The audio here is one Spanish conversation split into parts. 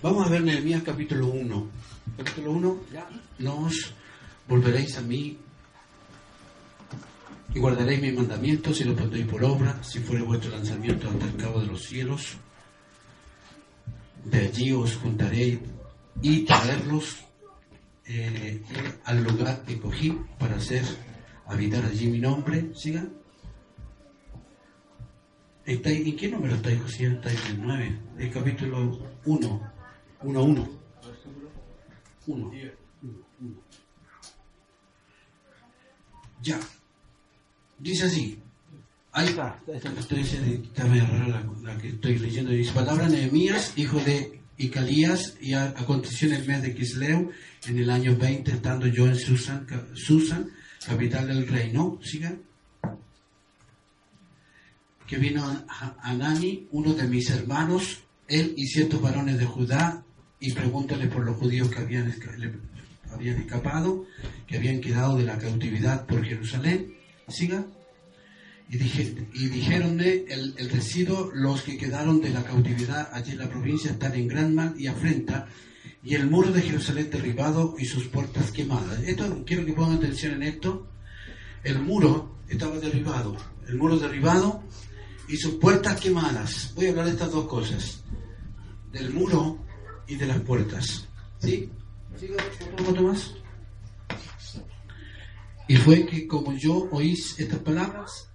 Vamos a ver Nehemías capítulo 1. Capítulo 1, ya nos volveréis a mí y guardaréis mis mandamientos y los pondréis por obra, si fuere vuestro lanzamiento hasta el cabo de los cielos. De allí os juntaré y traerlos eh, al lugar que cogí para hacer habitar allí mi nombre. ¿Siga? ¿En qué número estáis, José? Estáis en el 9, el capítulo 1. 1 1. 1. Ya. Dice así. Ahí está. Que estoy leyendo. Dice, palabra Nehemías, hijo de Icalías, y aconteció en el mes de Kisleu, en el año 20, estando yo en Susan, Susan capital del reino. ¿Siga? Que vino Anani, uno de mis hermanos, él y ciertos varones de Judá, y pregúntale por los judíos que habían, escapado, que habían quedado de la cautividad por Jerusalén. Siga. Y, dije, y el, el residuo, los que quedaron de la cautividad allí en la provincia están en gran mal y afrenta, y el muro de Jerusalén derribado y sus puertas quemadas. Esto, quiero que pongan atención en esto. El muro estaba derribado, el muro derribado y sus puertas quemadas. Voy a hablar de estas dos cosas, del muro y de las puertas. ¿Sí? ¿Sigo un poco más? Y fue que como yo oí estas palabras,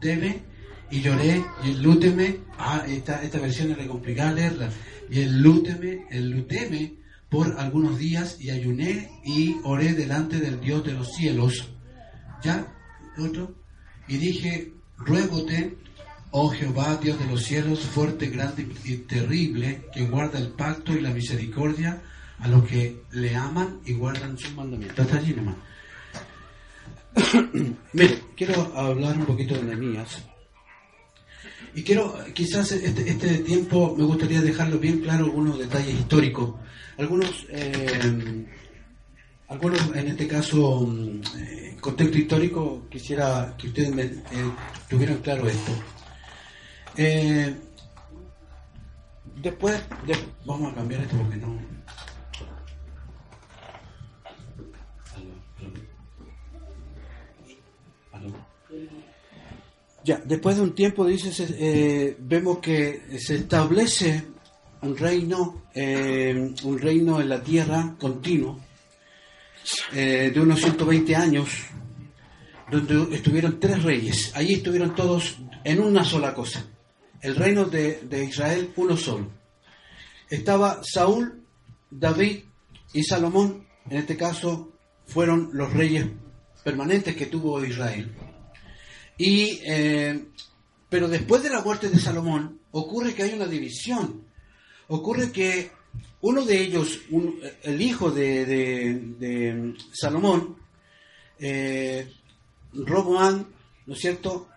debe y lloré y lúteme ah, esta, esta versión era complicada leerla, y lúteme el lúteme por algunos días y ayuné y oré delante del Dios de los cielos. ¿Ya? ¿Otro? Y dije, ruégote Oh Jehová, Dios de los cielos, fuerte, grande y terrible, que guarda el pacto y la misericordia a los que le aman y guardan sus mandamientos. Está allí nomás. Mire, quiero hablar un poquito de Nehemías. Y quiero, quizás este, este, tiempo me gustaría dejarlo bien claro algunos detalles históricos. Algunos, eh, algunos en este caso, eh, contexto histórico, quisiera que ustedes me, eh, tuvieran claro esto. Eh, después, vamos a cambiar esto porque no. Ya, después de un tiempo, dice, eh, vemos que se establece un reino, eh, un reino en la tierra continuo, de unos 120 años, donde estuvieron tres reyes. Allí estuvieron todos en una sola cosa el reino de, Israel uno solo. Estaba Saúl, David y Salomón, en este caso fueron los reyes permanentes que tuvo Israel. Y, eh, pero después de la muerte de Salomón ocurre que hay una división. Ocurre que uno de ellos, el hijo de, Salomón, eh, Roboán, ¿no es cierto?,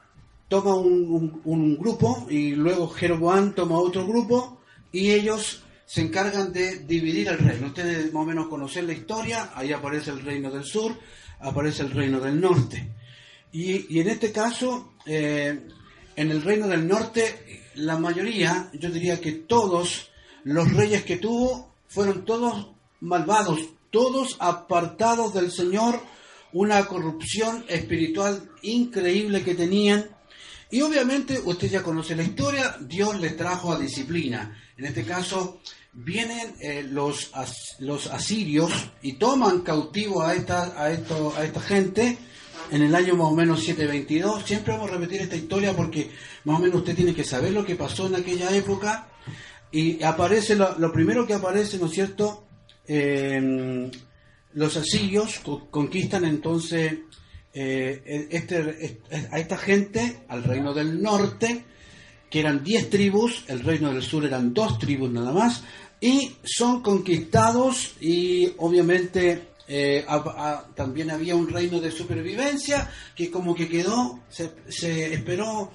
toma un, grupo y luego Jeroboam toma otro grupo y ellos se encargan de dividir el reino. Ustedes más o menos conocen la historia, ahí aparece el reino del sur, aparece el reino del norte. Y, en este caso, eh, en el reino del norte, la mayoría, yo diría que todos los reyes que tuvo fueron todos malvados, todos apartados del Señor, una corrupción espiritual increíble que tenían y obviamente usted ya conoce la historia, Dios les trajo a disciplina. En este caso, vienen eh, los, los asirios y toman cautivo a esta, a, esto, a esta gente en el año más o menos 722. Siempre vamos a repetir esta historia porque más o menos usted tiene que saber lo que pasó en aquella época. Y aparece, lo, lo primero que aparece, ¿no es cierto? los asirios conquistan entonces eh, este, a esta gente, al reino del norte, que eran 10 tribus, el reino del sur eran dos tribus nada más, y son conquistados y obviamente eh, también había un reino de supervivencia que como que quedó, se, esperó,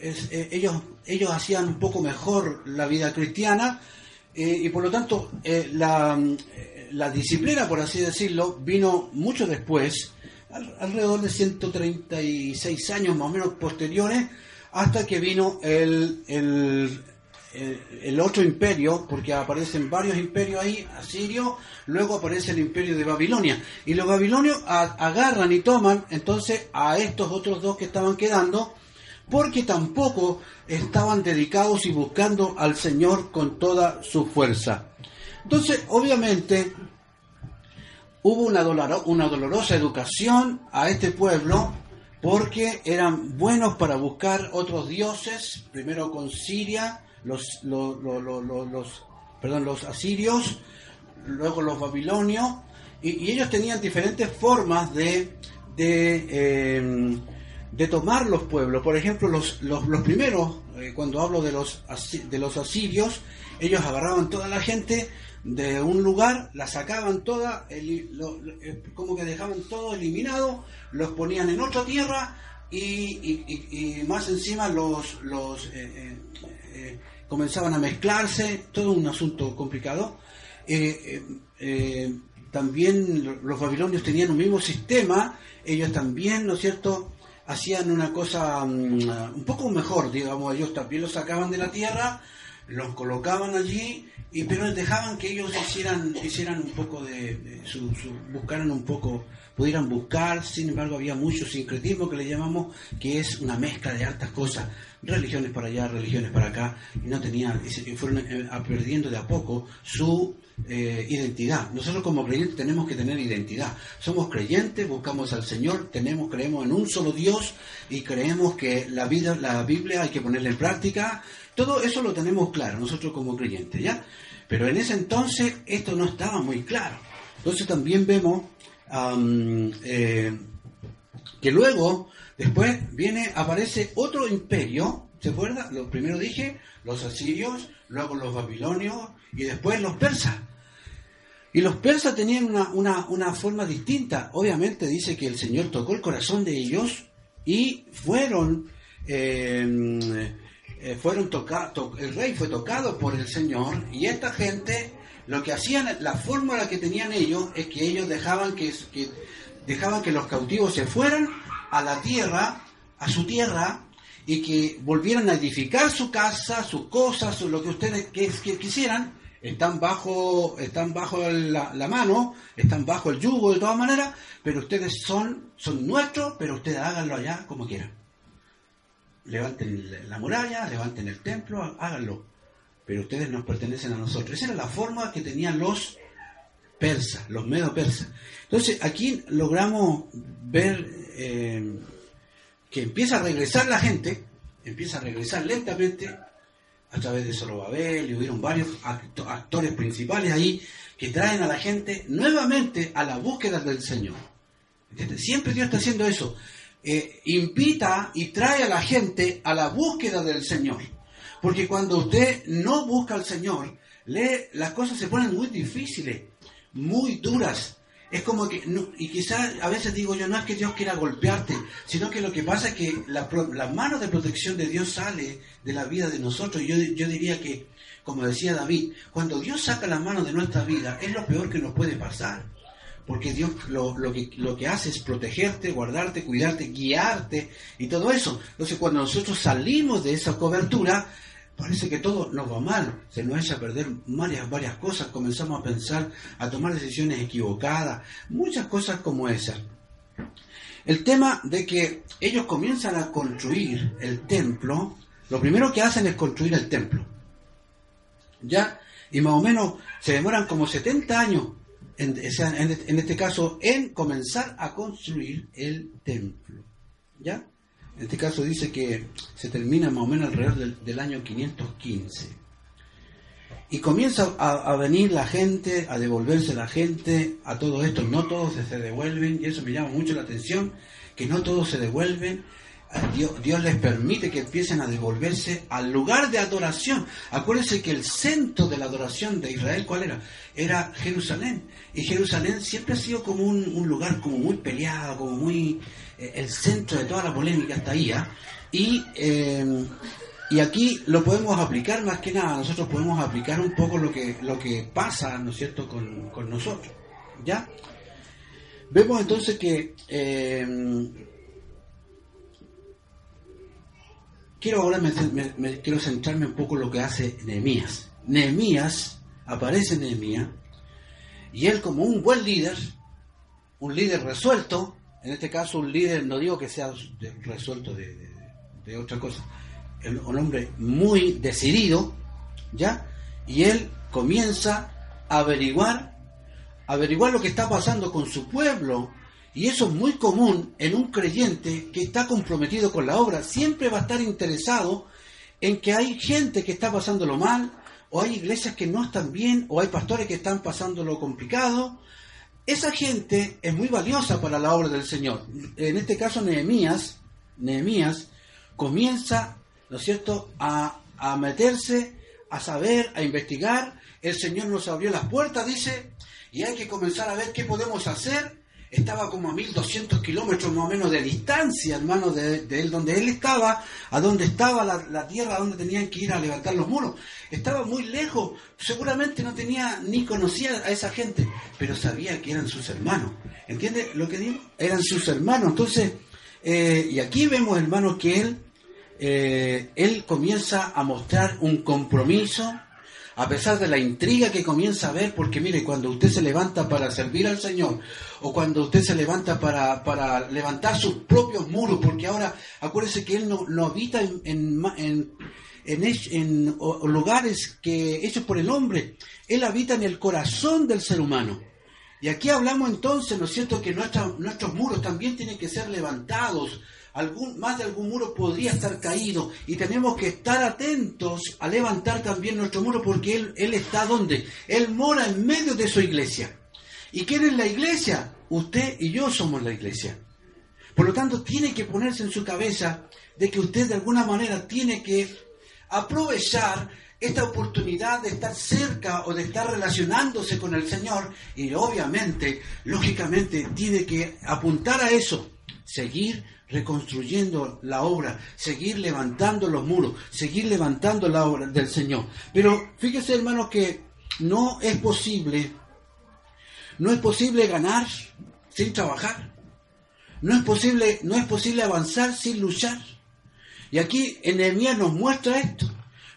eh, eh, ellos, ellos hacían un poco mejor la vida cristiana y por lo tanto la, la, disciplina, por así decirlo, vino mucho después, alrededor de 136 años más o menos posteriores, hasta que vino el, el otro imperio, porque aparecen varios imperios ahí, asirio, luego aparece el imperio de Babilonia. Y los babilonios agarran y toman entonces a estos otros dos que estaban quedando, porque tampoco estaban dedicados y buscando al Señor con toda su fuerza. Entonces, obviamente, hubo una, dolorosa educación a este pueblo, porque eran buenos para buscar otros dioses, primero con Siria, los, los, los, perdón, los asirios, luego los babilonios, y, ellos tenían diferentes formas de, de, em, de, tomar los pueblos. Por ejemplo, los, los, primeros, eh, cuando hablo de los, de los asirios, ellos agarraban toda la gente de un lugar, la sacaban toda, eh, como que dejaban todo eliminado, los ponían en otra tierra y, y, más encima los, los eh, comenzaban a mezclarse, todo un asunto complicado. Eh, eh, eh, también los babilonios tenían un mismo sistema, ellos también, ¿no es cierto?, hacían una cosa mm, un poco mejor, digamos, ellos también los sacaban de la tierra, los colocaban allí, y pero dejaban que ellos hicieran, hicieran un poco de, su, buscaran un poco, pudieran buscar, sin embargo había mucho sincretismo que le llamamos, que es una mezcla de hartas cosas religiones para allá, religiones para acá, y no tenían, y fueron eh, perdiendo de a poco su eh, identidad. Nosotros como creyentes tenemos que tener identidad. Somos creyentes, buscamos al Señor, tenemos, creemos en un solo Dios y creemos que la vida, la Biblia hay que ponerla en práctica. Todo eso lo tenemos claro nosotros como creyentes, ¿ya? Pero en ese entonces esto no estaba muy claro. Entonces también vemos eh, que luego Después viene, aparece otro imperio, ¿se acuerda? Lo primero dije, los asirios, luego los babilonios y después los persas. Y los persas tenían una, una, forma distinta. Obviamente dice que el Señor tocó el corazón de ellos y fueron, eh, eh, fueron tocados, el rey fue tocado por el Señor y esta gente, lo que hacían, la fórmula que tenían ellos es que ellos dejaban que dejaban que los cautivos se fueran a la tierra, a su tierra, y que volvieran a edificar su casa, sus cosas, lo que ustedes quisieran, están bajo, están bajo la, mano, están bajo el yugo de todas maneras, pero ustedes son, son nuestros, pero ustedes háganlo allá como quieran. Levanten la muralla, levanten el templo, háganlo. Pero ustedes nos pertenecen a nosotros. Esa era la forma que tenían los persas, los medo persas. Entonces aquí logramos ver eh, que empieza a regresar la gente, empieza a regresar lentamente a través de Zorobabel y hubieron varios actores principales ahí que traen a la gente nuevamente a la búsqueda del Señor. Siempre Dios está haciendo eso. Eh, invita y trae a la gente a la búsqueda del Señor. Porque cuando usted no busca al Señor, las cosas se ponen muy difíciles, muy duras. Es como que, y quizás a veces digo yo, no es que Dios quiera golpearte, sino que lo que pasa es que la, mano de protección de Dios sale de la vida de nosotros. Yo, yo diría que, como decía David, cuando Dios saca la mano de nuestra vida, es lo peor que nos puede pasar. Porque Dios lo, lo, que, lo que hace es protegerte, guardarte, cuidarte, guiarte y todo eso. Entonces cuando nosotros salimos de esa cobertura, parece que todo nos va mal, se nos echa a perder varias, varias cosas, comenzamos a pensar, a tomar decisiones equivocadas, muchas cosas como esas. El tema de que ellos comienzan a construir el templo, lo primero que hacen es construir el templo. ¿Ya? Y más o menos se demoran como 70 años, en, en este caso, en comenzar a construir el templo. ¿Ya? En este caso dice que se termina más o menos alrededor del, año 515. Y comienza a, venir la gente, a devolverse la gente a todo esto. No todos se, devuelven, y eso me llama mucho la atención, que no todos se devuelven. Dios, les permite que empiecen a devolverse al lugar de adoración. Acuérdense que el centro de la adoración de Israel, ¿cuál era? Era Jerusalén. Y Jerusalén siempre ha sido como un, lugar como muy peleado, como muy el centro de toda la polémica hasta ahí. ¿ah? Y, eh, y aquí lo podemos aplicar más que nada, nosotros podemos aplicar un poco lo que, lo que pasa, ¿no es cierto?, con, con nosotros. ¿Ya? Vemos entonces que eh, quiero ahora me, quiero centrarme un poco en lo que hace Nehemías. Nehemías, aparece Nehemías, y él como un buen líder, un líder resuelto, en este caso un líder, no digo que sea resuelto de, otra cosa, un hombre muy decidido, ¿ya? Y él comienza a averiguar, averiguar lo que está pasando con su pueblo, y eso es muy común en un creyente que está comprometido con la obra. Siempre va a estar interesado en que hay gente que está pasándolo mal, o hay iglesias que no están bien, o hay pastores que están pasándolo complicado. Esa gente es muy valiosa para la obra del Señor. En este caso, Nehemías, Nehemías comienza, ¿no cierto?, a, a meterse, a saber, a investigar. El Señor nos abrió las puertas, dice, y hay que comenzar a ver qué podemos hacer estaba como a 1200 kilómetros más o menos de distancia, hermano, de, él, donde él estaba, a donde estaba la, tierra donde tenían que ir a levantar los muros. Estaba muy lejos, seguramente no tenía ni conocía a esa gente, pero sabía que eran sus hermanos. ¿Entiende lo que digo? Eran sus hermanos. Entonces, eh, y aquí vemos, hermanos, que él, eh, él comienza a mostrar un compromiso a pesar de la intriga que comienza a ver, porque mire, cuando usted se levanta para servir al Señor, o cuando usted se levanta para, para levantar sus propios muros, porque ahora acuérdese que Él no, no habita en, en, en, lugares que hechos por el hombre, Él habita en el corazón del ser humano. Y aquí hablamos entonces, ¿no es cierto?, que nuestros muros también tienen que ser levantados, algún, más de algún muro podría estar caído y tenemos que estar atentos a levantar también nuestro muro porque Él, él está donde? Él mora en medio de su iglesia. ¿Y quién es la iglesia? Usted y yo somos la iglesia. Por lo tanto, tiene que ponerse en su cabeza de que usted de alguna manera tiene que aprovechar esta oportunidad de estar cerca o de estar relacionándose con el Señor y obviamente, lógicamente, tiene que apuntar a eso, seguir reconstruyendo la obra, seguir levantando los muros, seguir levantando la obra del Señor. Pero fíjese hermanos que no es posible, no es posible ganar sin trabajar. No es posible, no es posible avanzar sin luchar. Y aquí Nehemías nos muestra esto.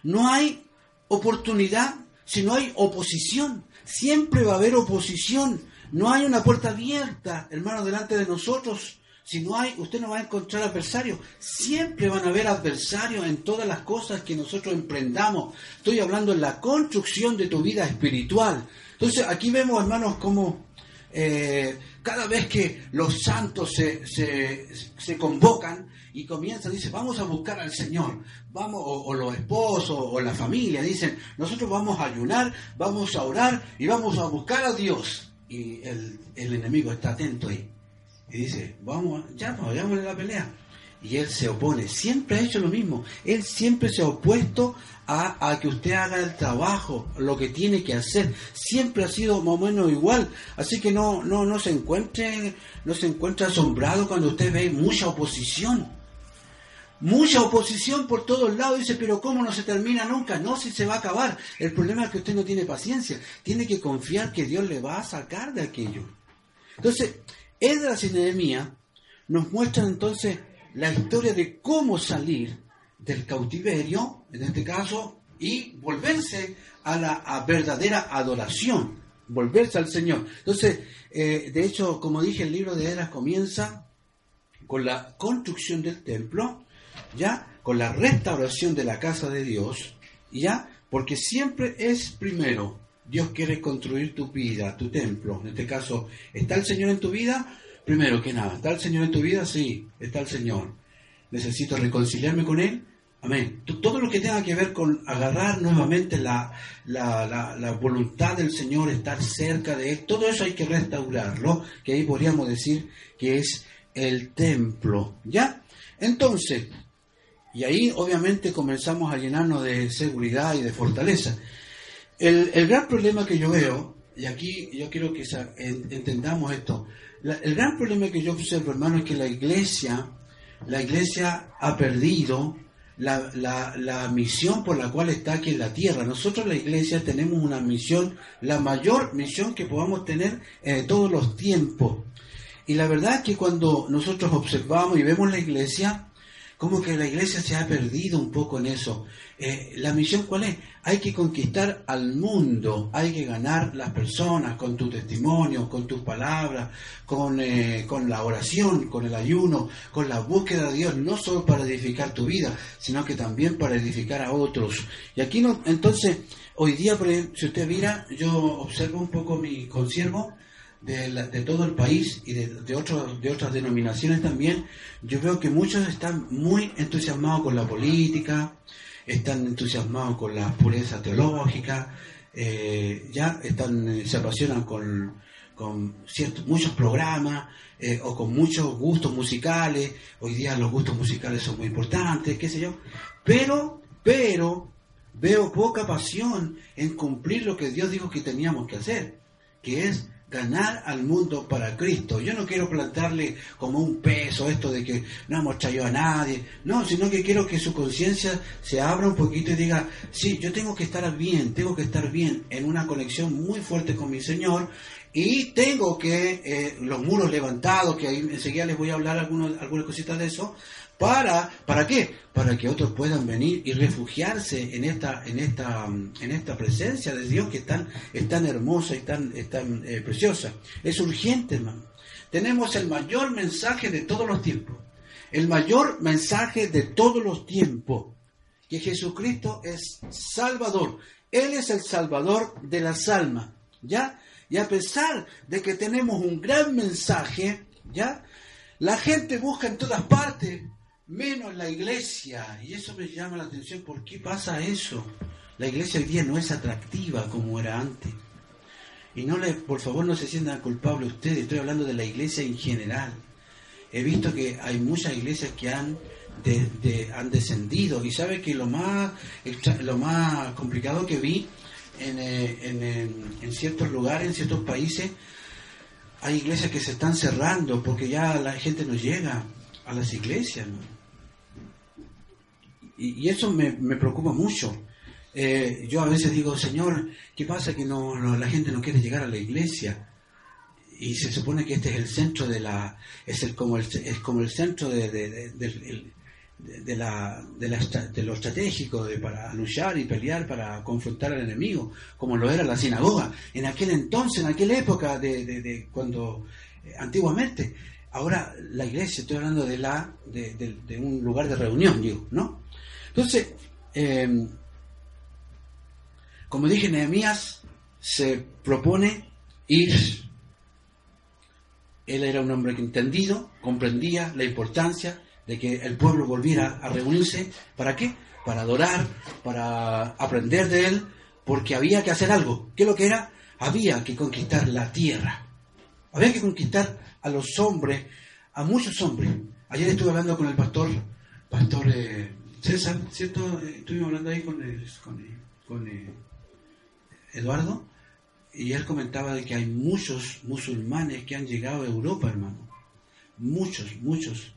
No hay oportunidad si no hay oposición. Siempre va a haber oposición. No hay una puerta abierta, hermano, delante de nosotros. Si no hay, usted no va a encontrar adversarios. Siempre van a haber adversarios en todas las cosas que nosotros emprendamos. Estoy hablando en la construcción de tu vida espiritual. Entonces, aquí vemos, hermanos, cómo eh, cada vez que los santos se, se, convocan y comienzan, dicen, vamos a buscar al Señor, vamos, o, los esposos o la familia, dicen, nosotros vamos a ayunar, vamos a orar y vamos a buscar a Dios. Y el, el enemigo está atento ahí y dice, vamos, ya, vayamos a la pelea. Y él se opone, siempre ha hecho lo mismo, él siempre se ha opuesto a, a, que usted haga el trabajo, lo que tiene que hacer, siempre ha sido más o menos igual, así que no, no, no se encuentre, no se encuentre asombrado cuando usted ve mucha oposición, mucha oposición por todos lados, dice, pero ¿cómo no se termina nunca? No, si se va a acabar, el problema es que usted no tiene paciencia, tiene que confiar que Dios le va a sacar de aquello. Entonces, Edras y Nehemías nos muestran entonces la historia de cómo salir del cautiverio, en este caso, y volverse a la verdadera adoración, volverse al Señor. Entonces, eh, de hecho, como dije, el libro de Edras comienza con la construcción del templo, ya, con la restauración de la casa de Dios, ya, porque siempre es primero Dios quiere construir tu vida, tu templo. En este caso, ¿está el Señor en tu vida? Primero que nada, ¿está el Señor en tu vida? Sí, está el Señor. ¿Necesito reconciliarme con Él? Amén. Todo lo que tenga que ver con agarrar nuevamente la, la, voluntad del Señor, estar cerca de Él, todo eso hay que restaurarlo, que ahí podríamos decir que es el templo. ¿Ya? Entonces, y ahí obviamente comenzamos a llenarnos de seguridad y de fortaleza. El, el gran problema que yo veo, y aquí yo quiero que entendamos esto, el gran problema que yo observo, hermano, es que la iglesia, la iglesia ha perdido la, la, misión por la cual está aquí en la tierra. Nosotros la iglesia tenemos una misión, la mayor misión que podamos tener en todos los tiempos. Y la verdad es que cuando nosotros observamos y vemos la iglesia, como que la iglesia se ha perdido un poco en eso. Eh, la misión cuál es? Hay que conquistar al mundo, hay que ganar las personas con tu testimonio, con tus palabras, con, eh, con la oración, con el ayuno, con la búsqueda de Dios, no solo para edificar tu vida, sino que también para edificar a otros. Y aquí no, entonces, hoy día, si usted mira, yo observo un poco mi consiervo, de, todo el país y de, de, otros, de otras denominaciones también, yo veo que muchos están muy entusiasmados con la política, están entusiasmados con la pureza teológica, eh, ya están, eh, se apasionan con, con ciertos, muchos programas eh, o con muchos gustos musicales. Hoy día los gustos musicales son muy importantes, qué sé yo. Pero, pero, veo poca pasión en cumplir lo que Dios dijo que teníamos que hacer, que es ganar al mundo para Cristo. Yo no quiero plantarle como un peso esto de que no hemos traído a nadie, no, sino que quiero que su conciencia se abra un poquito y diga, sí, yo tengo que estar bien, tengo que estar bien en una conexión muy fuerte con mi Señor y tengo que eh, los muros levantados, que ahí enseguida les voy a hablar algunos, algunas cositas de eso, para ¿para qué? Para que otros puedan venir y refugiarse en esta en esta en esta presencia de Dios que es tan, es tan hermosa y tan, tan eh, preciosa. Es urgente, hermano. Tenemos el mayor mensaje de todos los tiempos. El mayor mensaje de todos los tiempos. Que Jesucristo es Salvador. Él es el Salvador de las almas. ¿Ya? Y a pesar de que tenemos un gran mensaje, ¿ya? La gente busca en todas partes menos la iglesia. Y eso me llama la atención. ¿Por qué pasa eso? La iglesia hoy día no es atractiva como era antes. Y no le, por favor, no se sientan culpables ustedes. Estoy hablando de la iglesia en general. He visto que hay muchas iglesias que han, han descendido. Y sabe que lo más, lo más complicado que vi en, eh, en, en ciertos lugares, en ciertos países, hay iglesias que se están cerrando porque ya la gente no llega a las iglesias. Y, eso me, preocupa mucho. Eh, yo a veces digo, Señor, ¿qué pasa que no, la gente no quiere llegar a la iglesia? Y se supone que este es el centro de la, es el, como el, es como el centro de, de, la, de, la, de lo estratégico de, para luchar y pelear, para confrontar al enemigo, como lo era la sinagoga. En aquel entonces, en aquella época de, de cuando, eh, antiguamente, ahora la iglesia, estoy hablando de, la, de, un lugar de reunión, digo, ¿no? Entonces, em, como dije, Nehemías se propone ir. Él era un hombre que entendido, comprendía la importancia de que el pueblo volviera a reunirse. ¿Para qué? Para adorar, para aprender de él, porque había que hacer algo. ¿Qué es lo que era? Había que conquistar la tierra. Había que conquistar a los hombres, a muchos hombres. Ayer estuve hablando con el pastor, pastor eh, César, ¿cierto? Estuvimos hablando ahí con, con, eh, Eduardo y él comentaba de que hay muchos musulmanes que han llegado a Europa, hermano. Muchos, muchos.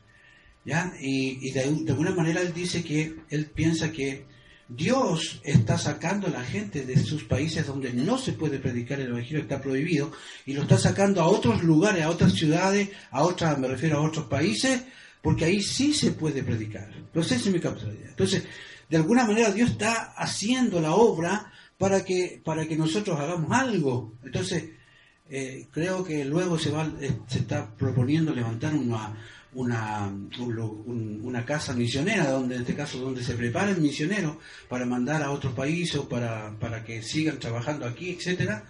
¿Ya? Y, de, alguna manera él dice que él piensa que Dios está sacando a la gente de sus países donde no se puede predicar el Evangelio, está prohibido, y lo está sacando a otros lugares, a otras ciudades, a otras, me refiero a otros países, porque ahí sí se puede predicar. Entonces, es mi Entonces, de alguna manera Dios está haciendo la obra para que, para que nosotros hagamos algo. Entonces, eh, creo que luego se, va, eh, se está proponiendo levantar una, una, una casa misionera, donde en este caso donde se preparen misioneros para mandar a otros países o para, para que sigan trabajando aquí, etcétera.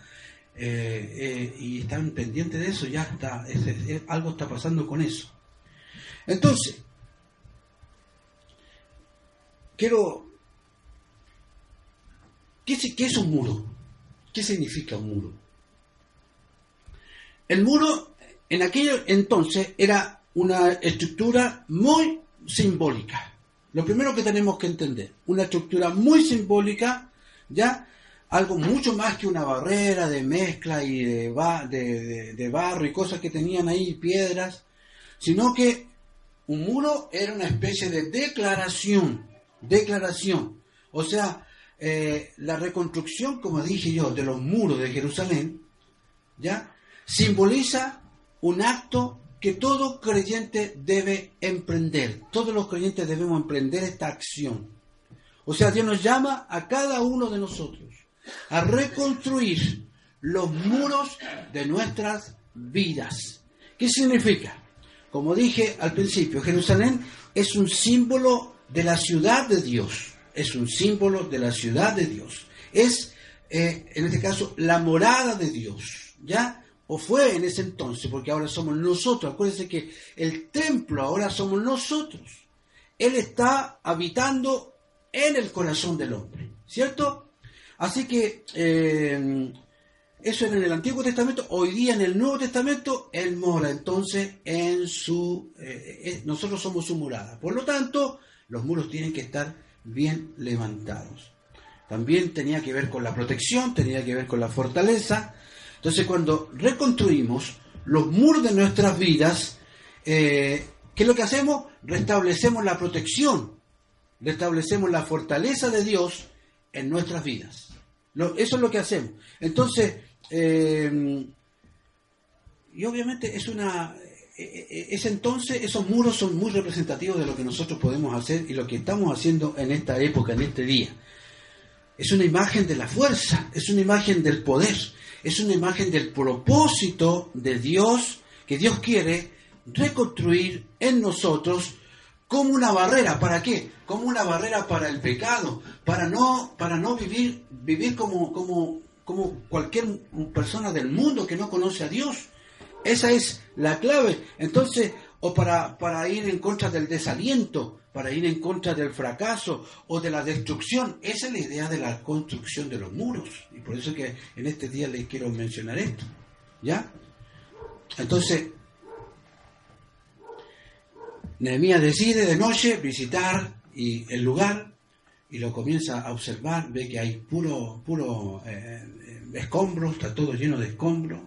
Eh, y están pendientes de eso, ya está, algo está pasando con eso. Entonces, quiero... ¿Qué, ¿Qué es un muro? ¿Qué significa un muro? El muro en aquel entonces era una estructura muy, simbólica. Lo primero que tenemos que entender, una estructura muy simbólica, ¿ya? Algo mucho más que una barrera de mezcla y de, de barro y cosas que tenían ahí, piedras, sino que un muro era una especie de declaración, declaración. O sea, eh, la reconstrucción, como dije yo, de los muros de Jerusalén, ¿ya? Simboliza un acto que todo creyente debe emprender. Todos los creyentes debemos emprender esta acción. O sea, Dios nos llama a cada uno de nosotros a reconstruir los muros de nuestras vidas. ¿Qué significa? Como dije al principio, Jerusalén es un símbolo de la ciudad de Dios. Es un símbolo de la ciudad de Dios. Es, eh, en este caso, la morada de Dios. ¿Ya? O fue en ese entonces, porque ahora somos nosotros. Acuérdense que el templo ahora somos nosotros. Él está habitando en el corazón del hombre. ¿Cierto? Así que eh, eso era en el Antiguo Testamento. Hoy día en el Nuevo Testamento, Él mora entonces. Eh, eh, nosotros somos su morada. Por lo tanto, los muros tienen que estar bien levantados. También tenía que ver con la protección, tenía que ver con la fortaleza. Entonces, cuando reconstruimos los muros de nuestras vidas, eh, ¿qué es lo que hacemos? Restablecemos la protección, restablecemos la fortaleza de Dios en nuestras vidas. eso es lo que hacemos. Entonces, eh, y obviamente es una e, e, e, es entonces esos muros son muy representativos de lo que nosotros podemos hacer y lo que estamos haciendo en esta época, en este día. Es una imagen de la fuerza, es una imagen del poder, es una imagen del propósito de Dios que Dios quiere reconstruir en nosotros como una barrera, ¿para qué? Como una barrera para el pecado, para no, para no vivir, vivir como, como como cualquier persona del mundo que no conoce a Dios. Esa es la clave. Entonces, o para, para ir en contra del desaliento, para ir en contra del fracaso o de la destrucción. Esa es la idea de la construcción de los muros. Y por eso que en este día les quiero mencionar esto. ¿Ya? Entonces, Nehemías decide de noche visitar y el lugar y lo comienza a observar, ve que hay puro, puro eh, escombros, está todo lleno de escombros,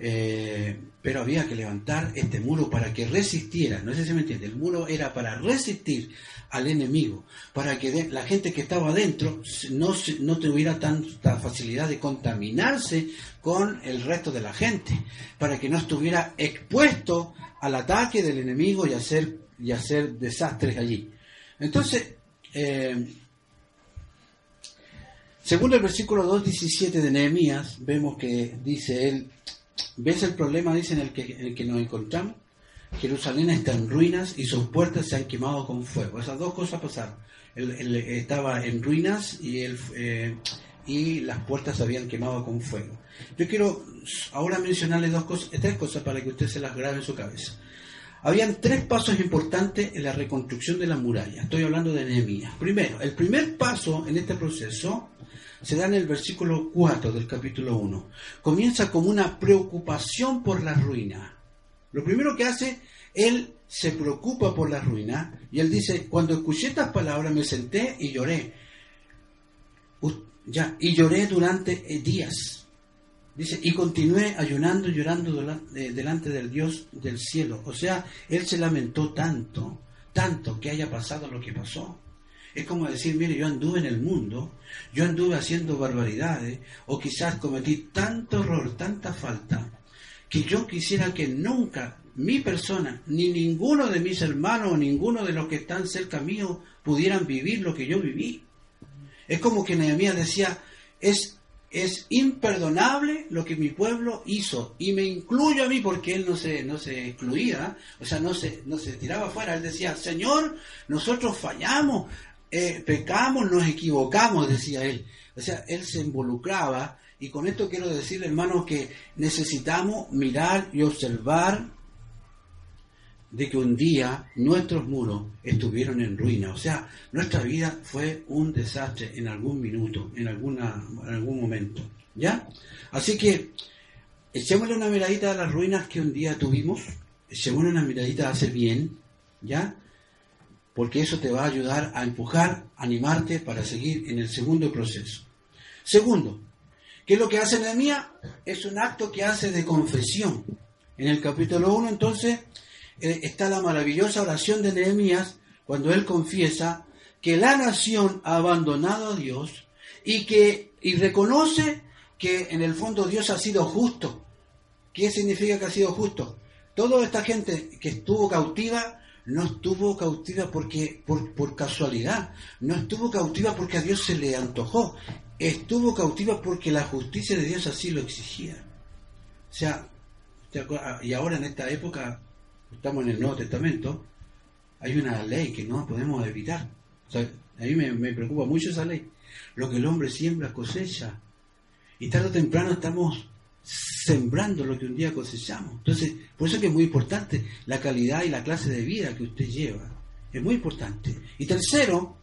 eh, pero había que levantar este muro para que resistiera, no sé si me entiende, el muro era para resistir al enemigo, para que la gente que estaba adentro no, no tuviera tanta facilidad de contaminarse con el resto de la gente, para que no estuviera expuesto al ataque del enemigo y hacer, y hacer desastres allí. Entonces, eh, según el versículo 2.17 de Nehemías, vemos que dice él, ¿ves el problema, dice, en el que, nos encontramos? Jerusalén está en ruinas y sus puertas se han quemado con fuego. Esas dos cosas pasaron. Él, estaba en ruinas y, él, eh, y las puertas se habían quemado con fuego. Yo quiero ahora mencionarle dos cosas, tres cosas para que usted se las grabe en su cabeza. Habían tres pasos importantes en la reconstrucción de la muralla. Estoy hablando de Nehemías. Primero, el primer paso en este proceso se da en el versículo 4 del capítulo 1. Comienza como una preocupación por la ruina. Lo primero que hace, él se preocupa por la ruina y él dice, cuando escuché estas palabras me senté y lloré. Ya, y lloré durante eh, días. Dice, y continué ayunando y llorando eh, delante del Dios del cielo. O sea, él se lamentó tanto, tanto que haya pasado lo que pasó. Es como decir, mire, yo anduve en el mundo, yo anduve haciendo barbaridades, o quizás cometí tanto error, tanta falta, que yo quisiera que nunca mi persona, ni ninguno de mis hermanos, o ninguno de los que están cerca mío, pudieran vivir lo que yo viví. Es como que Nehemías decía, es es imperdonable lo que mi pueblo hizo. Y me incluyo a mí porque él no se no se excluía o sea no se no se tiraba afuera él decía señor nosotros fallamos eh, pecamos nos equivocamos decía él. O sea él se involucraba. Y con esto quiero decirle hermanos que necesitamos mirar y observar de que un día nuestros muros estuvieron en ruina. O sea, nuestra vida fue un desastre en algún minuto, en, alguna, en algún momento. ¿Ya? Así que echémosle una miradita a las ruinas que un día tuvimos, echémosle una miradita a hacer bien, ¿ya? porque eso te va a ayudar a empujar, animarte para seguir en el segundo proceso. Segundo, ¿qué es lo que hace Nehemías? Es un acto que hace de confesión. En el capítulo 1 entonces está la maravillosa oración de Nehemías cuando él confiesa que la nación ha abandonado a Dios y que y reconoce que en el fondo Dios ha sido justo. ¿Qué significa que ha sido justo? Toda esta gente que estuvo cautiva no estuvo cautiva porque por, por casualidad, no estuvo cautiva porque a Dios se le antojó, estuvo cautiva porque la justicia de Dios así lo exigía. O sea, y ahora en esta época, estamos en el Nuevo Testamento, hay una ley que no podemos evitar. A mí me, preocupa mucho esa ley. Lo que el hombre siembra cosecha. Y tarde o temprano estamos sembrando lo que un día cosechamos. Entonces, por eso que es muy importante la calidad y la clase de vida que usted lleva. Es muy importante. Y tercero,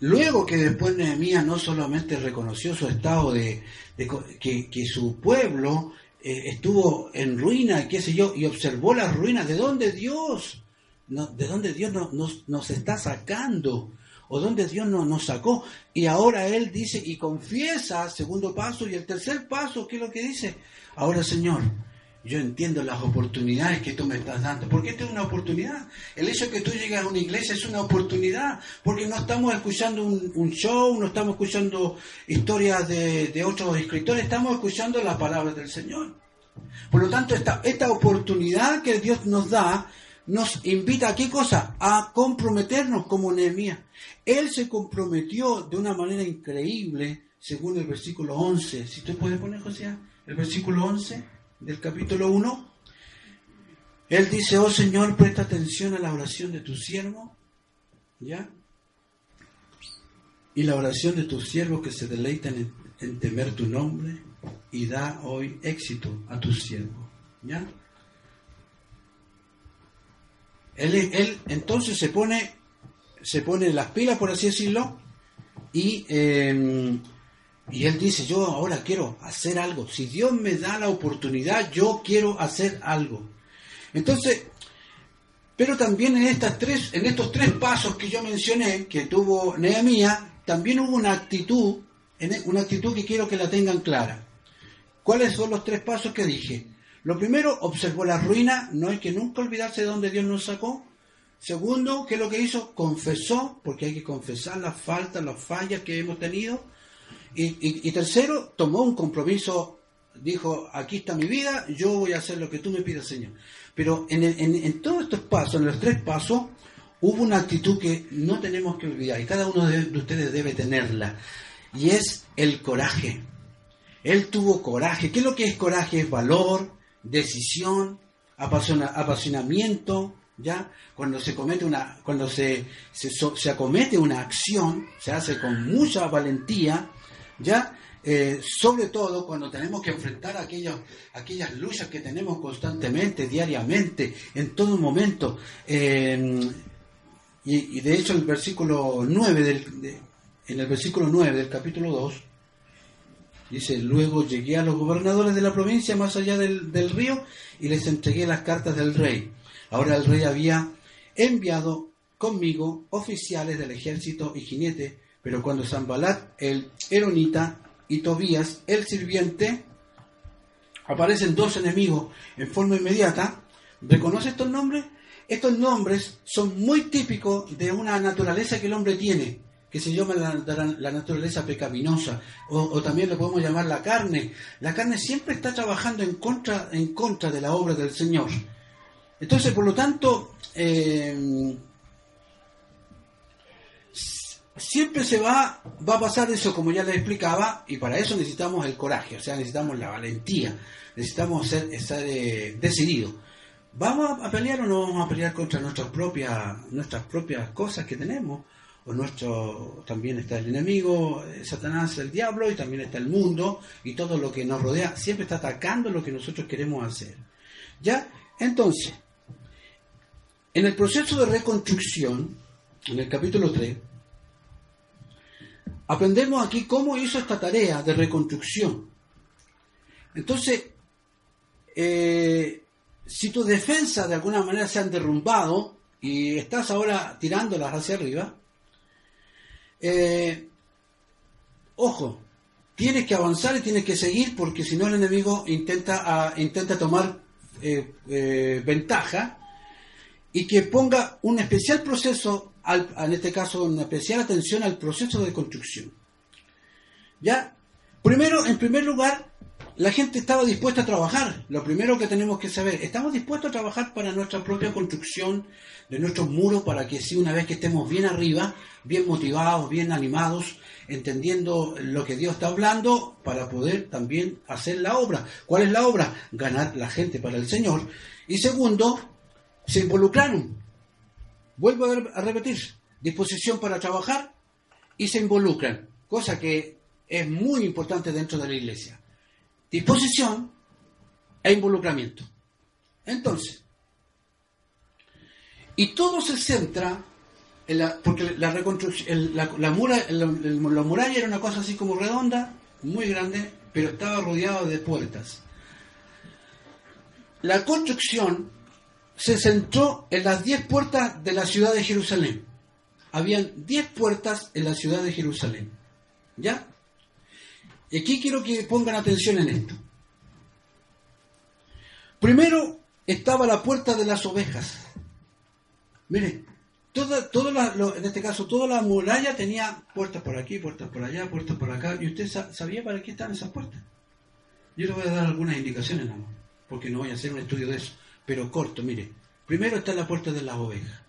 luego que después Nehemías no solamente reconoció su estado de, que, su pueblo eh, estuvo en ruina, qué sé yo, y observó las ruinas, ¿de dónde Dios? ¿De dónde Dios nos, nos está sacando? o donde Dios nos, nos sacó. Y ahora Él dice y confiesa, segundo paso, y el tercer paso, ¿qué es lo que dice? Ahora Señor, yo entiendo las oportunidades que tú me estás dando. Porque esta es una oportunidad. El hecho de que tú llegues a una iglesia es una oportunidad. Porque no estamos escuchando un, show, no estamos escuchando historias de, otros escritores, estamos escuchando la palabra del Señor. Por lo tanto, esta, esta oportunidad que Dios nos da nos invita a qué cosa? A comprometernos como Nehemías. Él se comprometió de una manera increíble, según el versículo 11. Si tú puedes poner, José, el versículo 11 del capítulo 1. Él dice, oh Señor, presta atención a la oración de tu siervo. ¿Ya? Y la oración de tus siervos que se deleitan en, temer tu nombre y da hoy éxito a tus siervos. ¿Ya? Él, entonces se pone, se pone las pilas, por así decirlo, y, em, y él dice, yo ahora quiero hacer algo. Si Dios me da la oportunidad, yo quiero hacer algo. Entonces, pero también en, estas tres, en estos tres pasos que yo mencioné, que tuvo Nehemías, también hubo una actitud, una actitud que quiero que la tengan clara. ¿Cuáles son los tres pasos que dije? Lo primero, observó la ruina, no hay que nunca olvidarse de dónde Dios nos sacó. Segundo, ¿qué es lo que hizo? Confesó, porque hay que confesar las faltas, las fallas que hemos tenido. Y, tercero, tomó un compromiso, dijo, aquí está mi vida, yo voy a hacer lo que tú me pidas, Señor. Pero en, en todos estos pasos, en los tres pasos, hubo una actitud que no tenemos que olvidar, y cada uno de ustedes debe tenerla, y es el coraje. Él tuvo coraje. ¿Qué es lo que es coraje? Es valor, decisión, apasionamiento, ¿ya? Cuando se comete una, cuando se, se, acomete una acción, se hace con mucha valentía, ¿ya? Eh, sobre todo cuando tenemos que enfrentar aquellas, aquellas luchas que tenemos constantemente, diariamente, en todo momento. Em, y, de hecho el versículo 9 del, en el versículo 9 del capítulo 2, Dice, luego llegué a los gobernadores de la provincia más allá del, río y les entregué las cartas del rey. Ahora el rey había enviado conmigo oficiales del ejército y jinetes, pero cuando Zambalat, el Eronita, y Tobías, el sirviente, aparecen dos enemigos en forma inmediata, ¿reconoce estos nombres? Estos nombres son muy típicos de una naturaleza que el hombre tiene que se llama la, naturaleza pecaminosa, o, también lo podemos llamar la carne. La carne siempre está trabajando en contra, en contra de la obra del Señor. Entonces, por lo tanto, eh, siempre se va, va a pasar eso, como ya les explicaba, y para eso necesitamos el coraje, o sea, necesitamos la valentía, necesitamos ser, estar eh, decididos. ¿Vamos a pelear o no vamos a pelear contra nuestras propias, nuestras propias cosas que tenemos? o nuestro también está el enemigo, eh, Satanás, el diablo, y también está el mundo, y todo lo que nos rodea, siempre está atacando lo que nosotros queremos hacer. ¿Ya? Entonces, en el proceso de reconstrucción, en el capítulo 3, aprendemos aquí cómo hizo esta tarea de reconstrucción. Entonces, eh, si tus defensas de alguna manera se han derrumbado, y estás ahora tirándolas hacia arriba, eh, ojo, tienes que avanzar y tienes que seguir porque si no el enemigo intenta, ah, intenta tomar eh, ventaja y que ponga un especial proceso, en este caso una especial atención al proceso de construcción. ¿Ya? Primero, en primer lugar, la gente estaba dispuesta a trabajar. Lo primero que tenemos que saber, estamos dispuestos a trabajar para nuestra propia construcción de nuestros muros, para que si una vez que estemos bien arriba, bien motivados, bien animados, entendiendo lo que Dios está hablando, para poder también hacer la obra. ¿Cuál es la obra? Ganar la gente para el Señor. Y segundo, se involucraron. Vuelvo a repetir, disposición para trabajar y se involucran, cosa que es muy importante dentro de la iglesia disposición e involucramiento. Entonces, y todo se centra en la, porque la reconstrucción, la, la, muralla era una cosa así como redonda, muy grande, pero estaba rodeado de puertas. La construcción se centró en las diez puertas de la ciudad de Jerusalén. Habían diez puertas en la ciudad de Jerusalén. ¿Ya? Y aquí quiero que pongan atención en esto. Primero estaba la puerta de las ovejas. Miren, toda, en este caso, toda la muralla tenía puertas por aquí, puertas por allá, puertas por acá. ¿Y usted sabía para qué estaban esas puertas? Yo le voy a dar algunas indicaciones, nada porque no voy a hacer un estudio de eso, pero corto, mire. Primero está la puerta de las ovejas.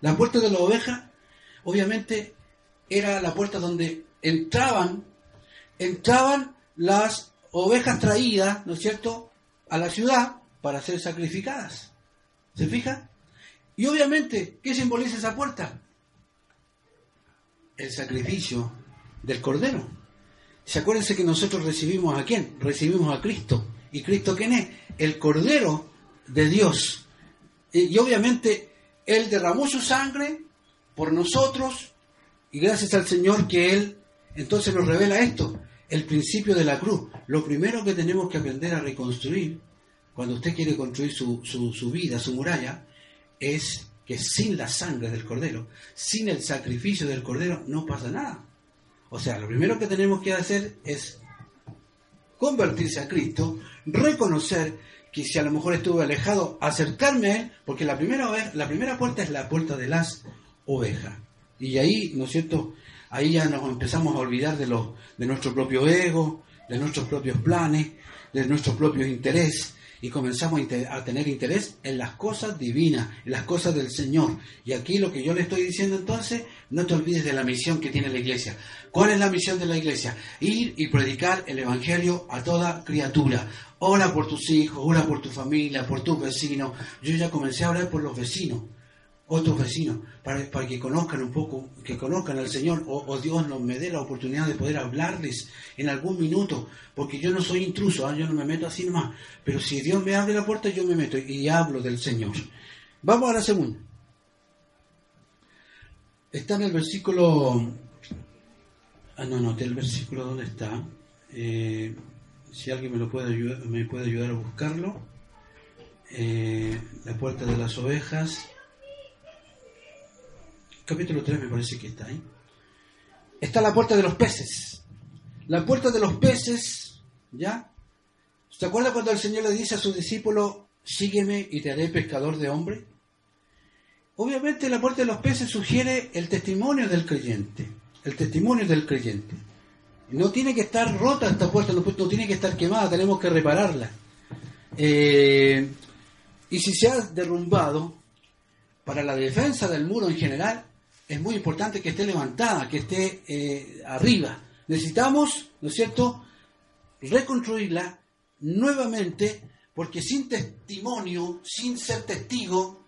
La puerta de las ovejas, obviamente, era la puerta donde entraban entraban las ovejas traídas, ¿no es cierto?, a la ciudad para ser sacrificadas. ¿Se fija? Y obviamente, ¿qué simboliza esa puerta? El sacrificio del Cordero. ¿Se acuérdense que nosotros recibimos a quién? Recibimos a Cristo. ¿Y Cristo quién es? El Cordero de Dios. Y obviamente Él derramó su sangre por nosotros y gracias al Señor que Él entonces nos revela esto el principio de la cruz. Lo primero que tenemos que aprender a reconstruir, cuando usted quiere construir su, su, vida, su muralla, es que sin la sangre del cordero, sin el sacrificio del cordero, no pasa nada. O sea, lo primero que tenemos que hacer es convertirse a Cristo, reconocer que si a lo mejor estuve alejado, acercarme a Él, porque la primera, la primera puerta es la puerta de las ovejas. Y ahí, ¿no es cierto?, ahí ya nos empezamos a olvidar de, los, de nuestro propio ego, de nuestros propios planes, de nuestros propios intereses y comenzamos a tener interés en las cosas divinas, en las cosas del Señor. Y aquí lo que yo le estoy diciendo entonces, no te olvides de la misión que tiene la iglesia. ¿Cuál es la misión de la iglesia? Ir y predicar el Evangelio a toda criatura. Ora por tus hijos, ora por tu familia, por tus vecinos. Yo ya comencé a orar por los vecinos otros vecinos, para, que conozcan un poco, que conozcan al Señor, o, Dios nos me dé la oportunidad de poder hablarles en algún minuto, porque yo no soy intruso, ¿ah? yo no me meto así nomás, pero si Dios me abre la puerta, yo me meto y hablo del Señor. Vamos a la segunda. Está en el versículo... Ah, no, no, el versículo dónde está. Eh, si alguien me lo puede ayudar, me puede ayudar a buscarlo. Eh, la puerta de las ovejas capítulo 3 me parece que está ahí. Está la puerta de los peces. La puerta de los peces, ¿ya? ¿Se acuerda cuando el Señor le dice a su discípulo, sígueme y te haré pescador de hombre? Obviamente la puerta de los peces sugiere el testimonio del creyente, el testimonio del creyente. No tiene que estar rota esta puerta, no, tiene que estar quemada, tenemos que repararla. Eh, y si se ha derrumbado, para la defensa del muro en general, es muy importante que esté levantada, que esté eh, arriba. Necesitamos, ¿no es cierto?, reconstruirla nuevamente, porque sin testimonio, sin ser testigo,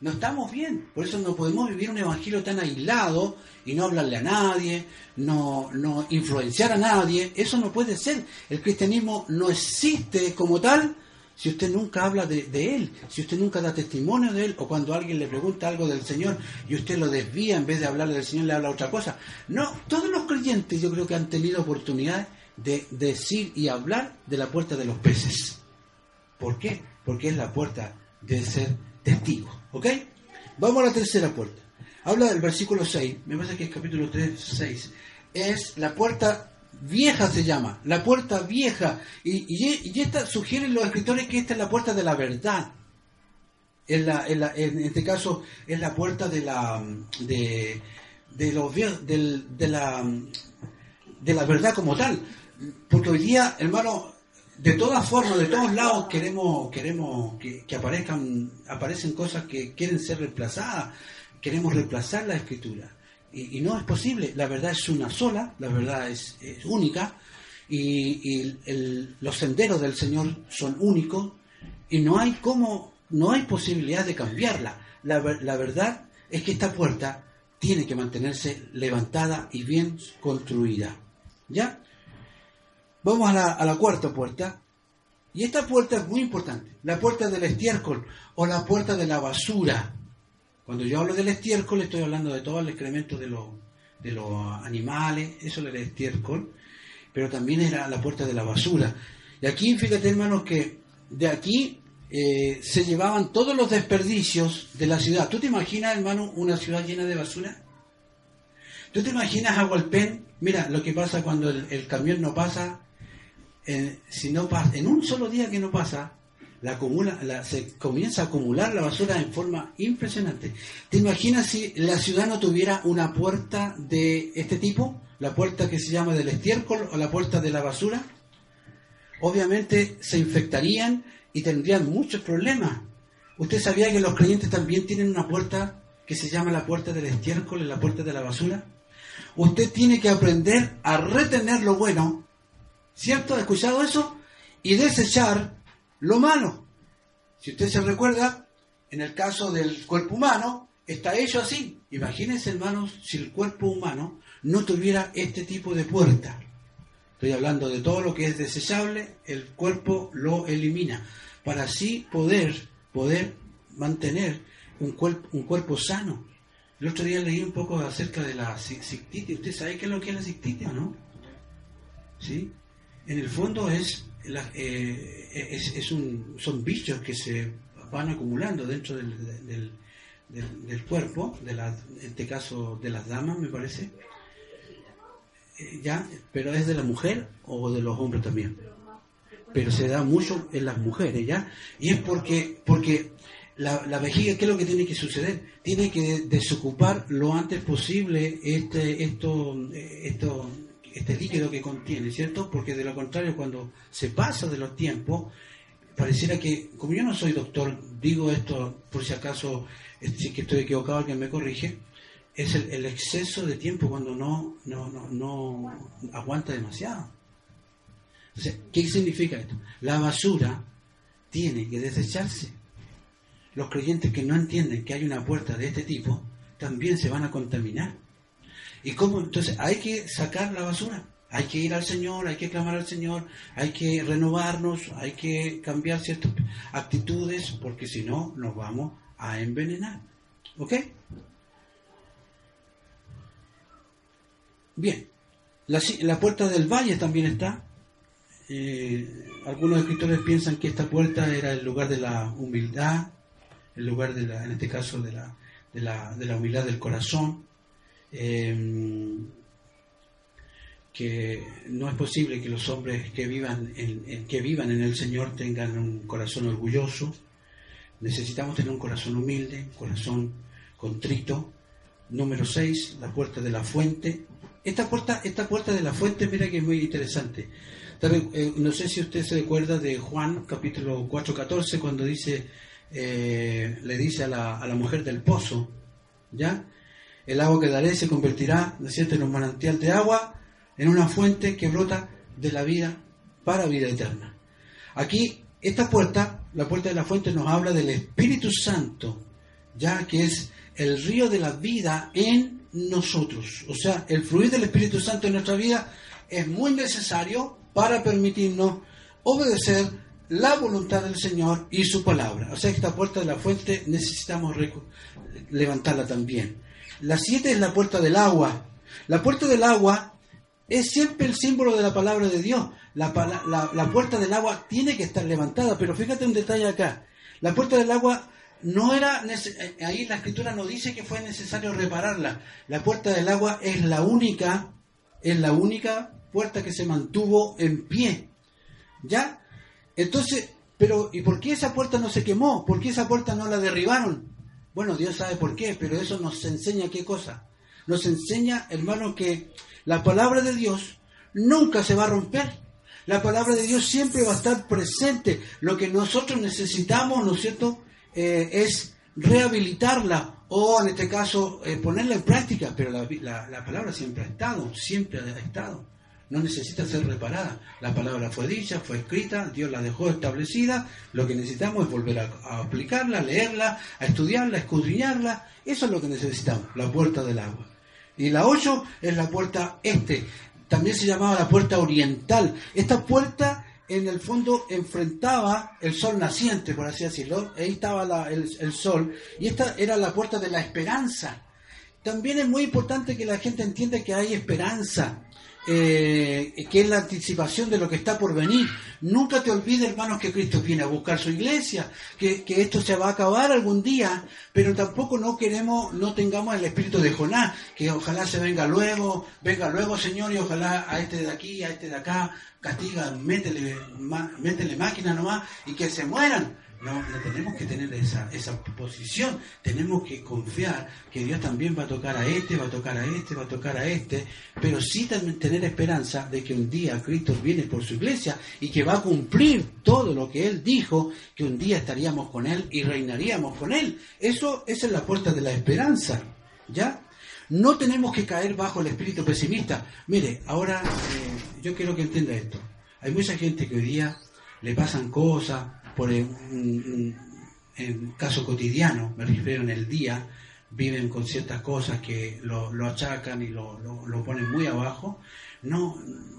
no estamos bien. Por eso no podemos vivir un evangelio tan aislado y no hablarle a nadie, no, no influenciar a nadie. Eso no puede ser. El cristianismo no existe como tal si usted nunca habla de, Él, si usted nunca da testimonio de Él, o cuando alguien le pregunta algo del Señor y usted lo desvía en vez de hablar del Señor, le habla otra cosa. No, todos los creyentes yo creo que han tenido oportunidad de decir y hablar de la puerta de los peces. ¿Por qué? Porque es la puerta de ser testigo. ¿Ok? Vamos a la tercera puerta. Habla del versículo 6, me parece que es capítulo 3, 6. Es la puerta vieja se llama, la puerta vieja. Y, y, esta sugieren los escritores que esta es la puerta de la verdad. En, la, en, este caso es la puerta de la de, de, los, de, la, de la verdad como tal. Porque hoy día, hermano, de todas formas, de todos lados queremos, queremos que, aparezcan, aparecen cosas que quieren ser reemplazadas. Queremos reemplazar la escritura. Y, no es posible. La verdad es una sola, la verdad es, única. Y, los senderos del Señor son únicos. Y no hay como, no hay posibilidad de cambiarla. La, la verdad es que esta puerta tiene que mantenerse levantada y bien construida. ¿Ya? Vamos a la, cuarta puerta. Y esta puerta es muy importante. La puerta del estiércol o la puerta de la basura. Cuando yo hablo del estiércol estoy hablando de todo el excremento de, los, de los animales, eso es el estiércol, pero también era la puerta de la basura. Y aquí, fíjate hermanos, que de aquí eh, se llevaban todos los desperdicios de la ciudad. ¿Tú te imaginas, hermano, una ciudad llena de basura? ¿Tú te imaginas a Hualpén? Mira lo que pasa cuando el camión no pasa en, si no en un solo día que no pasa, la acumula, la, se comienza a acumular la basura en forma impresionante. ¿Te imaginas si la ciudad no tuviera una puerta de este tipo? La puerta que se llama del estiércol o la puerta de la basura. Obviamente se infectarían y tendrían muchos problemas. ¿Usted sabía que los creyentes también tienen una puerta que se llama la puerta del estiércol y la puerta de la basura? Usted tiene que aprender a retener lo bueno ¿Cierto? ¿Ha escuchado eso? Y desechar lo malo. Si usted se recuerda, en el caso del cuerpo humano, está hecho así. Imagínense, hermanos, si el cuerpo humano no tuviera este tipo de puerta. Estoy hablando de todo lo que es desechable, el cuerpo lo elimina. Para así poder, poder mantener un cuerpo, un cuerpo sano. El otro día leí un poco acerca de la cistitis. ¿Usted sabe qué es lo que es la cistitis o no? ¿Sí? en el fondo es, eh, es, un, son bichos que se van acumulando dentro del, del, cuerpo, de la, en este caso de las damas, me parece. Eh, ya, pero es de la mujer o de los hombres también. Pero se da mucho en las mujeres, ¿ya? Y es porque, porque la, la, vejiga, ¿qué es lo que tiene que suceder? Tiene que desocupar lo antes posible este, esto, esto, este líquido que contiene, ¿cierto? Porque de lo contrario, cuando se pasa de los tiempos, pareciera que, como yo no soy doctor, digo esto por si acaso, si que estoy equivocado, alguien me corrige, es el, exceso de tiempo cuando no, no, no, no aguanta demasiado. ¿qué significa esto? La basura tiene que desecharse. Los creyentes que no entienden que hay una puerta de este tipo, también se van a contaminar. ¿Y cómo? Entonces hay que sacar la basura. Hay que ir al Señor, hay que clamar al Señor, hay que renovarnos, hay que cambiar ciertas actitudes, porque si no nos vamos a envenenar. ¿Ok? Bien, la, puerta del valle también está. Eh, algunos escritores piensan que esta puerta era el lugar de la humildad, el lugar de la, en este caso de la, de la, de la humildad del corazón. Em, que no es posible que los hombres que vivan en, que vivan en el Señor tengan un corazón orgulloso. Necesitamos tener un corazón humilde, un corazón contrito. Número 6, la puerta de la fuente. Esta puerta, esta puerta de la fuente, mira que es muy interesante. Eh, no sé si usted se recuerda de Juan, capítulo 4.14, cuando dice, eh, le dice a la, a la mujer del pozo, ¿ya? El agua que daré se convertirá, ¿no en un manantial de agua, en una fuente que brota de la vida para vida eterna. Aquí, esta puerta, la puerta de la fuente, nos habla del Espíritu Santo, ya que es el río de la vida en nosotros. O sea, el fluir del Espíritu Santo en nuestra vida es muy necesario para permitirnos obedecer la voluntad del Señor y su palabra. O sea, esta puerta de la fuente necesitamos levantarla también. La siete es la puerta del agua. La puerta del agua es siempre el símbolo de la palabra de Dios. La, puerta del agua tiene que estar levantada, pero fíjate un detalle acá. La puerta del agua no era ahí la escritura no dice que fue necesario repararla. La puerta del agua es la única, es la única puerta que se mantuvo en pie. ¿Ya? Entonces, pero ¿y por qué esa puerta no se quemó? ¿Por qué esa puerta no la derribaron? Bueno, Dios sabe por qué, pero eso nos enseña qué cosa. Nos enseña, hermano, que la palabra de Dios nunca se va a romper. La palabra de Dios siempre va a estar presente. Lo que nosotros necesitamos, ¿no es cierto?, eh, es rehabilitarla o en este caso eh, ponerla en práctica, pero la, palabra siempre ha estado, siempre ha estado. No necesita ser reparada. La palabra fue dicha, fue escrita, Dios la dejó establecida. Lo que necesitamos es volver a, a aplicarla, a leerla, a estudiarla, a escudriñarla. Eso es lo que necesitamos, la puerta del agua. Y la 8 es la puerta este. También se llamaba la puerta oriental. Esta puerta en el fondo enfrentaba el sol naciente, por así decirlo. Ahí estaba el, el, sol. Y esta era la puerta de la esperanza. También es muy importante que la gente entienda que hay esperanza eh, que es la anticipación de lo que está por venir. Nunca te olvides, hermanos, que Cristo viene a buscar su iglesia, que, esto se va a acabar algún día, pero tampoco no queremos, no tengamos el espíritu de Jonás, que ojalá se venga luego, venga luego, Señor, y ojalá a este de aquí, a este de acá, castiga, métele, métele máquina nomás, y que se mueran. No, no tenemos que tener esa, esa posición, tenemos que confiar que Dios también va a tocar a este, va a tocar a este, va a tocar a este, pero sí también tener esperanza de que un día Cristo viene por su iglesia y que va a cumplir todo lo que Él dijo, que un día estaríamos con Él y reinaríamos con Él. Eso, es la puerta de la esperanza, ¿ya? No tenemos que caer bajo el espíritu pesimista. Mire, ahora eh, yo quiero que entienda esto. Hay mucha gente que hoy día le pasan cosas, por un, caso cotidiano, me refiero en el día, viven con ciertas cosas que lo, achacan y lo, lo, ponen muy abajo, no,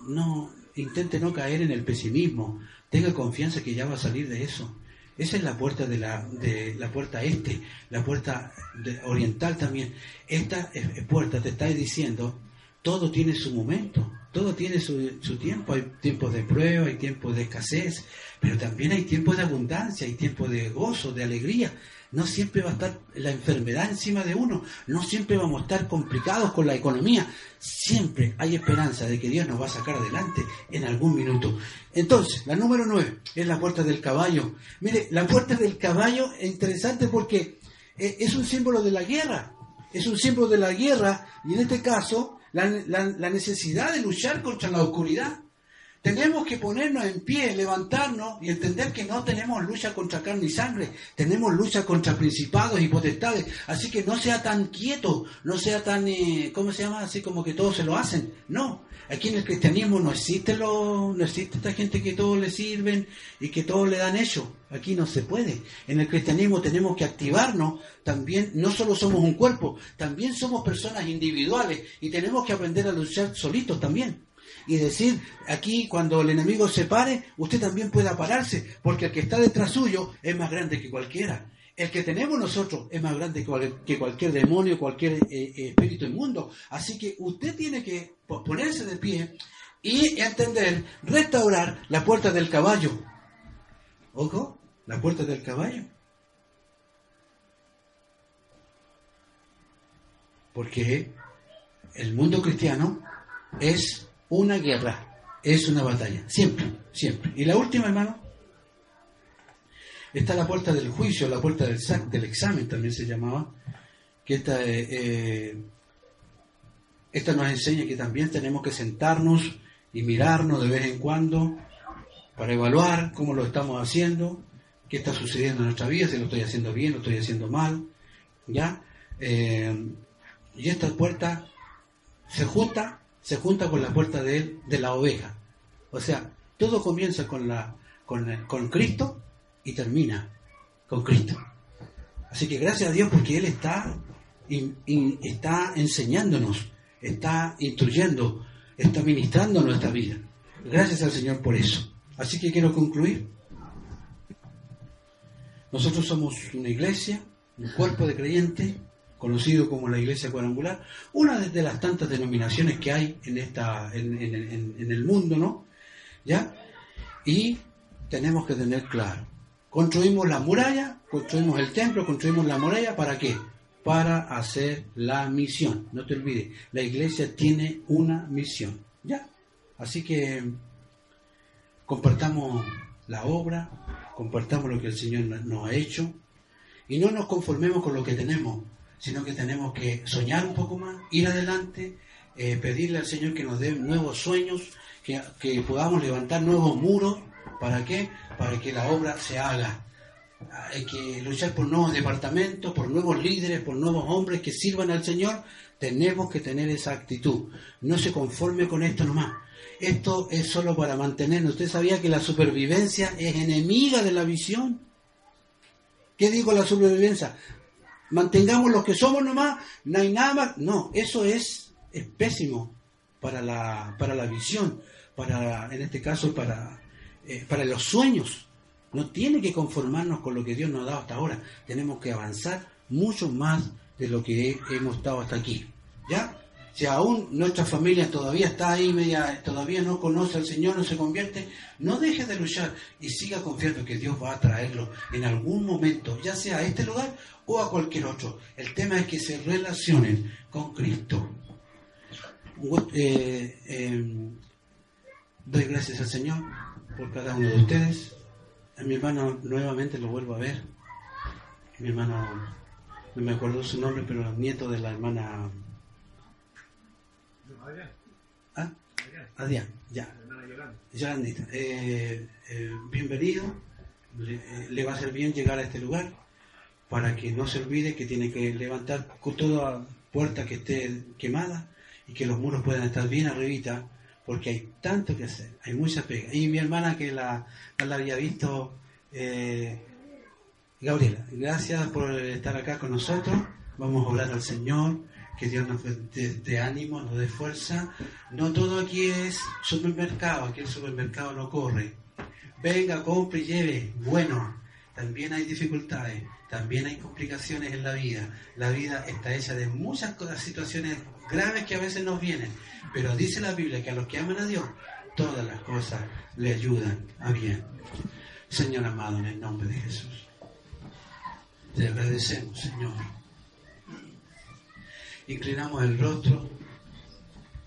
no, intente no caer en el pesimismo, tenga confianza que ya va a salir de eso. Esa es la puerta de la, de la puerta este, la puerta oriental también. Esta puerta te está diciendo, todo tiene su momento. Todo tiene su, su, tiempo, hay tiempos de prueba, hay tiempos de escasez, pero también hay tiempos de abundancia, hay tiempos de gozo, de alegría. No siempre va a estar la enfermedad encima de uno, no siempre vamos a estar complicados con la economía, siempre hay esperanza de que Dios nos va a sacar adelante en algún minuto. Entonces, la número nueve es la puerta del caballo. Mire, la puerta del caballo es interesante porque eh, es un símbolo de la guerra, es un símbolo de la guerra y en este caso la, necesidad de luchar contra la oscuridad. Tenemos que ponernos en pie, levantarnos y entender que no tenemos lucha contra carne y sangre, tenemos lucha contra principados y potestades. Así que no sea tan quieto, no sea tan, eh, ¿cómo se llama? Así como que todos se lo hacen. No, aquí en el cristianismo no existe, lo, no existe esta gente que todos le sirven y que todos le dan eso. Aquí no se puede. En el cristianismo tenemos que activarnos también. No solo somos un cuerpo, también somos personas individuales y tenemos que aprender a luchar solitos también y decir, aquí cuando el enemigo se pare, usted también pueda pararse, porque el que está detrás suyo es más grande que cualquiera. El que tenemos nosotros es más grande que cualquier demonio, cualquier eh, eh, espíritu inmundo. Así que usted tiene que ponerse de pie y entender, restaurar la puerta del caballo. Ojo, la puerta del caballo. Porque el mundo cristiano es una guerra, es una batalla, siempre, siempre. Y la última, hermano, está la puerta del juicio, la puerta del, del examen también se llamaba, que esta, eh, eh, esta nos enseña que también tenemos que sentarnos y mirarnos de vez en cuando para evaluar cómo lo estamos haciendo, qué está sucediendo en nuestra vida, si lo estoy haciendo bien, lo estoy haciendo mal, ¿ya? Eh, y esta puerta se junta se junta con la puerta de, de la oveja. O sea, todo comienza con, la, con, Cristo y termina con Cristo. Así que gracias a Dios porque Él está, está enseñándonos, está instruyendo, está ministrando nuestra vida. Gracias al Señor por eso. Así que quiero concluir. Nosotros somos una iglesia, un cuerpo de creyentes conocido como la Iglesia Cuadrangular, una de las tantas denominaciones que hay en, esta, en, en, el mundo, ¿no? ¿Ya? Y tenemos que tener claro Construimos la muralla, construimos el templo, construimos la muralla, ¿para qué? Para hacer la misión. No te olvides, la iglesia tiene una misión. ¿Ya? Así que compartamos la obra, compartamos lo que el Señor nos ha hecho y no nos conformemos con lo que tenemos, sino que tenemos que soñar un poco más, ir adelante, eh, pedirle al Señor que nos dé nuevos sueños, que, que podamos levantar nuevos muros. ¿Para qué? Para que la obra se haga. Hay que luchar por nuevos departamentos, por nuevos líderes, por nuevos hombres que sirvan al Señor. Tenemos que tener esa actitud. No se conforme con esto nomás. Esto es solo para mantenernos. ¿Usted sabía que la supervivencia es enemiga de la visión? ¿Qué digo la supervivencia? Mantengamos los que somos nomás, no hay nada más. No, eso es, es pésimo para la, para la visión, para, en este caso, para, eh, para los sueños. No tiene que conformarnos con lo que Dios nos ha dado hasta ahora. Tenemos que avanzar mucho más de lo que hemos estado hasta aquí. ¿Ya? Si aún nuestra familia todavía está ahí, media, todavía no conoce al Señor, no se convierte, no deje de luchar y siga confiando que Dios va a traerlo en algún momento, ya sea a este lugar o a cualquier otro. El tema es que se relacionen con Cristo. Eh, em, doy gracias al Señor por cada uno de ustedes. A mi hermano nuevamente lo vuelvo a ver. Mi hermano, no me acuerdo su nombre, pero nieto de la hermana ¿Ah? Adrián, ya. Yolandita. Eh, eh, bienvenido. Eh, le, va a ser bien llegar a este lugar para que no se olvide que tiene que levantar toda puerta que esté quemada y que los muros puedan estar bien arribita porque hay tanto que hacer, hay mucha pega. Y mi hermana que la, la había visto, Gabriela, gracias por estar acá con nosotros. Vamos a orar al Señor que Dios nos dé ánimo, nos dé fuerza. No todo aquí es supermercado, aquí el supermercado no corre. Venga, compre y lleve. Bueno, también hay dificultades, también hay complicaciones en la vida. La vida está hecha de muchas situaciones graves que a veces nos vienen. Pero dice la Biblia que a los que aman a Dios, todas las cosas le ayudan a bien. Señor amado, en el nombre de Jesús. Te agradecemos, Señor inclinamos el rostro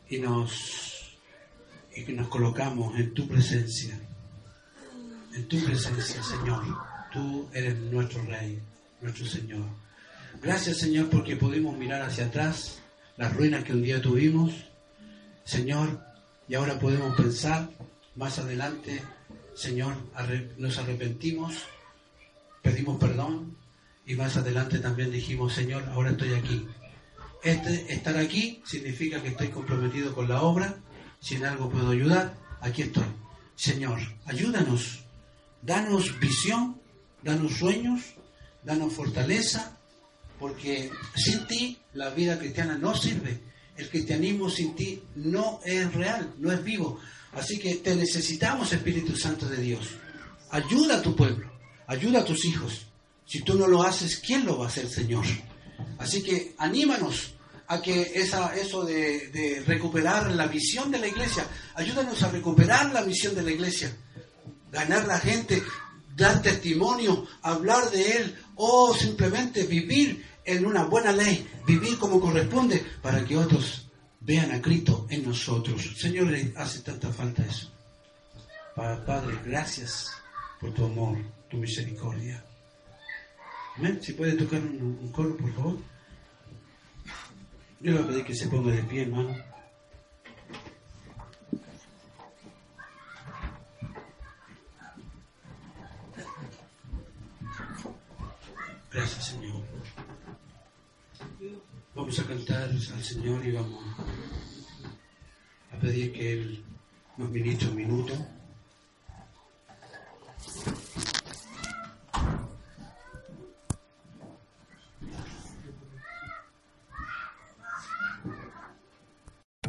y nos, y nos colocamos en tu presencia, en tu presencia, Señor. Tú eres nuestro Rey, nuestro Señor. Gracias, Señor, porque pudimos mirar hacia atrás las ruinas que un día tuvimos, Señor, y ahora podemos pensar más adelante, Señor, nos arrepentimos, pedimos perdón y más adelante también dijimos, Señor, ahora estoy aquí este, estar aquí significa que estoy comprometido con la obra. Si en algo puedo ayudar, aquí estoy. Señor, ayúdanos. Danos visión, danos sueños, danos fortaleza, porque sin ti la vida cristiana no sirve. El cristianismo sin ti no es real, no es vivo. Así que te necesitamos, Espíritu Santo de Dios. Ayuda a tu pueblo, ayuda a tus hijos. Si tú no lo haces, ¿quién lo va a hacer, Señor? Así que anímanos a que esa, eso de, recuperar la visión de la iglesia, ayúdanos a recuperar la visión de la iglesia, ganar la gente, dar testimonio, hablar de Él o simplemente vivir en una buena ley, vivir como corresponde para que otros vean a Cristo en nosotros. Señor, le hace tanta falta eso. Padre, gracias por tu amor, tu misericordia. Si puede tocar un coro, por favor. Yo le voy a pedir que se ponga de pie, hermano. Gracias, Señor. Vamos a cantar al Señor y vamos a pedir que Él nos ministre un minuto.